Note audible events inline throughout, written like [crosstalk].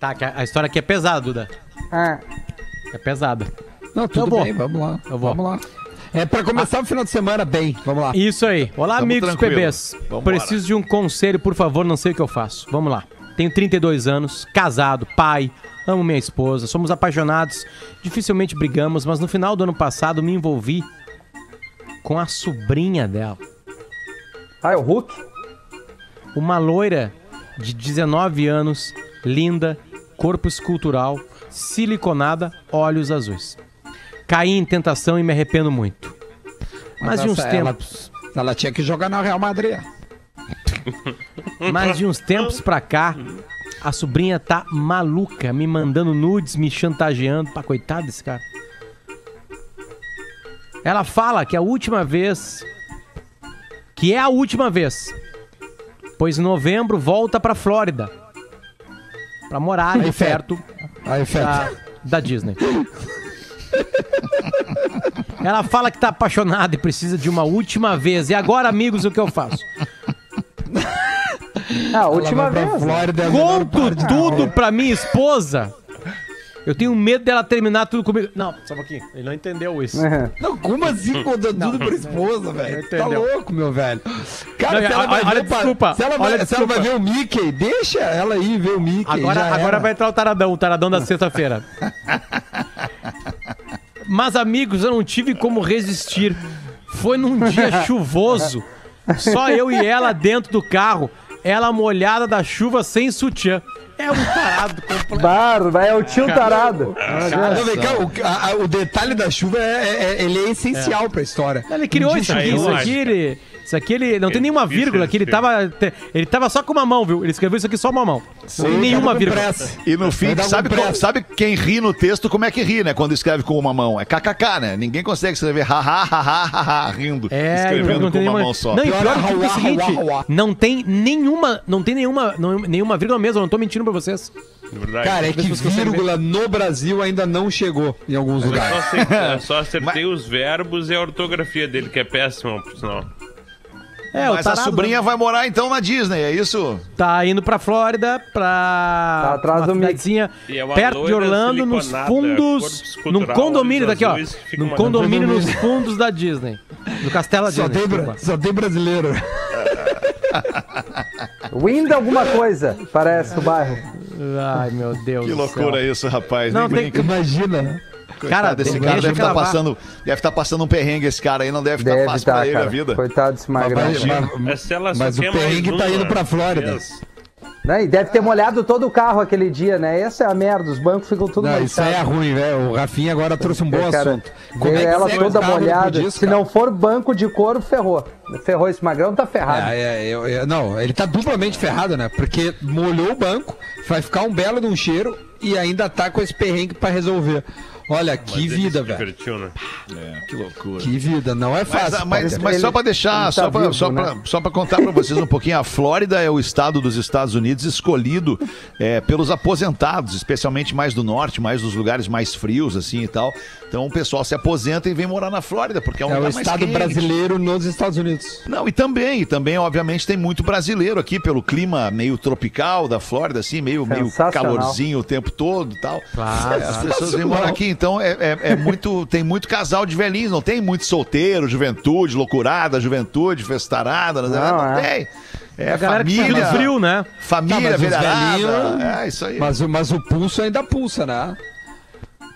Tá, que a a história aqui é pesada, Duda. Ah, É pesada. Não, tudo Eu vou. bem, vamos lá. Eu vou. Vamos lá. É pra começar o final de semana bem, vamos lá. Isso aí. Olá, Tamo amigos tranquilo. bebês. Vambora. Preciso de um conselho, por favor, não sei o que eu faço. Vamos lá. Tenho 32 anos, casado, pai, amo minha esposa, somos apaixonados, dificilmente brigamos, mas no final do ano passado me envolvi com a sobrinha dela. ah, é o Hulk? Uma loira de 19 anos, linda, corpo escultural, siliconada, olhos azuis. Caí em tentação e me arrependo muito. Mas de uns essa- ela- tempos, Ela tinha que jogar na Real Madrid. [laughs] mas de uns tempos pra cá, a sobrinha tá maluca, me mandando nudes, me chantageando. Pá, coitado desse cara. Ela fala que a última vez. Que é a última vez. Pois em novembro volta pra Flórida. Pra morar ali Aí, perto Aí, da, da Disney. Ela fala que tá apaixonada e precisa de uma última vez. E agora, amigos, o que eu faço? Ah, a última vez. né? Flórida, Conto tudo pra minha esposa. Eu tenho medo dela terminar tudo comigo. Não, só um pouquinho. Ele não entendeu isso. É. Não, como assim contando tudo pra esposa, velho? Tá louco, meu velho. Cara, Não, se ela olha- vai olha ver desculpa, Se ela olha vai, se ela vai ver o Mickey, deixa ela ir ver o Mickey. Agora, agora vai entrar o taradão, o taradão da sexta-feira. Mas, amigos, eu não tive como resistir. Foi num dia [laughs] chuvoso. Só eu e ela dentro do carro. Ela molhada da chuva sem sutiã. É um tarado completo. Barro, vai, é o tio tarado. Ah, não, vem cá, o, a- a- o detalhe da chuva é, é- é- ele é essencial pra história. Ele criou Um isso aqui, ele. Isso aqui ele. Não tem É nenhuma vírgula aqui, ele tava. Ele tava só com uma mão, viu? Ele escreveu isso aqui só uma mão. Tem nenhuma com vírgula. E no fim, sabe, sabe quem ri no texto, como é que ri, né? Quando escreve com uma mão. É kkk, né? Ninguém consegue escrever ha ha ha ha rindo. É, escrevendo não com tem uma nenhuma. mão só. Não, e Pior é que é o seguinte, não tem nenhuma, não tem nenhuma, não- nenhuma vírgula mesmo, eu não tô mentindo pra vocês. Verdade. Cara, é que vírgula no Brasil ainda não chegou em alguns Eu só lugares. [laughs] acertei, eu só acertei os verbos e a ortografia dele, que é péssima, por sinal. É, Mas a sobrinha vai morar então na Disney, é isso? tá indo pra Flórida, pra Tá atrás uma do cidadezinha é perto de Orlando, nos fundos, num condomínio daqui, ó, que num condomínio nos fundos da Disney, do Castelo Disney. tem, bra- só tem brasileiro. [laughs] Wind alguma coisa, parece o bairro. Ai, meu Deus Que loucura céu. isso, rapaz. Não, Nem tem brinca. Imagina, né? Cara, Coitado, esse deixa cara deve estar vá. passando, deve estar passando um perrengue esse cara aí, não deve estar Deve fácil pra estar, ele a cara. vida. Coitado desse magrão. Mas- mas- É se ela só Mas o perrengue tá indo pra Flórida. Né? E deve ter molhado todo o carro aquele dia, né? Essa é a merda, os bancos ficam tudo Não, isso aí é ruim, velho. O Rafinha agora trouxe um bom É, cara, assunto. veio é que ela toda molhada. disso, Se cara? não for banco de couro, ferrou. Ferrou esse magrão, tá ferrado. É, é, eu- eu- não, ele tá duplamente ferrado, né? Porque molhou o banco, vai ficar um belo de um cheiro e ainda tá com esse perrengue pra resolver. Olha, Mas que vida, velho. divertiu, né? É, que loucura. Que vida, não é Mas, fácil. mas, Potter. mas só Ele- para deixar, ele só tá para vivo, só né? pra- só pra contar para vocês um pouquinho, a Flórida é o estado dos Estados Unidos escolhido é, pelos aposentados, especialmente mais do norte, mais dos lugares mais frios, assim e tal. Então o pessoal se aposenta e vem morar na Flórida, porque é um É o lugar mais estado quente. brasileiro nos Estados Unidos. Não, e também, e também, obviamente, tem muito brasileiro aqui, pelo clima meio tropical da Flórida, assim, meio, meio calorzinho o tempo todo e tal. Claro, É, as pessoas vêm morar aqui, então é, é, é muito. Tem muito casal de velhinhos, não tem muito solteiro, juventude, loucurada, juventude, festarada, não, Não, não é. tem. É A que família. no frio, né? Tá, Família, velhinhos- É isso aí. Mas, o- mas o pulso ainda pulsa, né?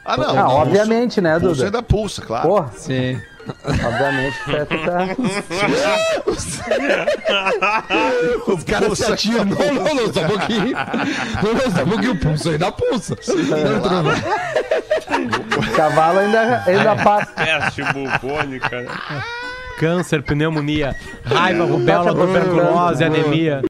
ah, não. Ah, não, obviamente, né, Pulso Duda? ainda pulsa, claro. Porra, Sim. obviamente, o Feto tá. [laughs] Os caras se atiram. Não, não, não, só um pouquinho. Não, não, só um pouquinho. O pulso ainda pulsa. O cavalo ainda, ainda passa. Peste bubônica. Câncer, pneumonia, raiva, rubéola, tuberculose, anemia.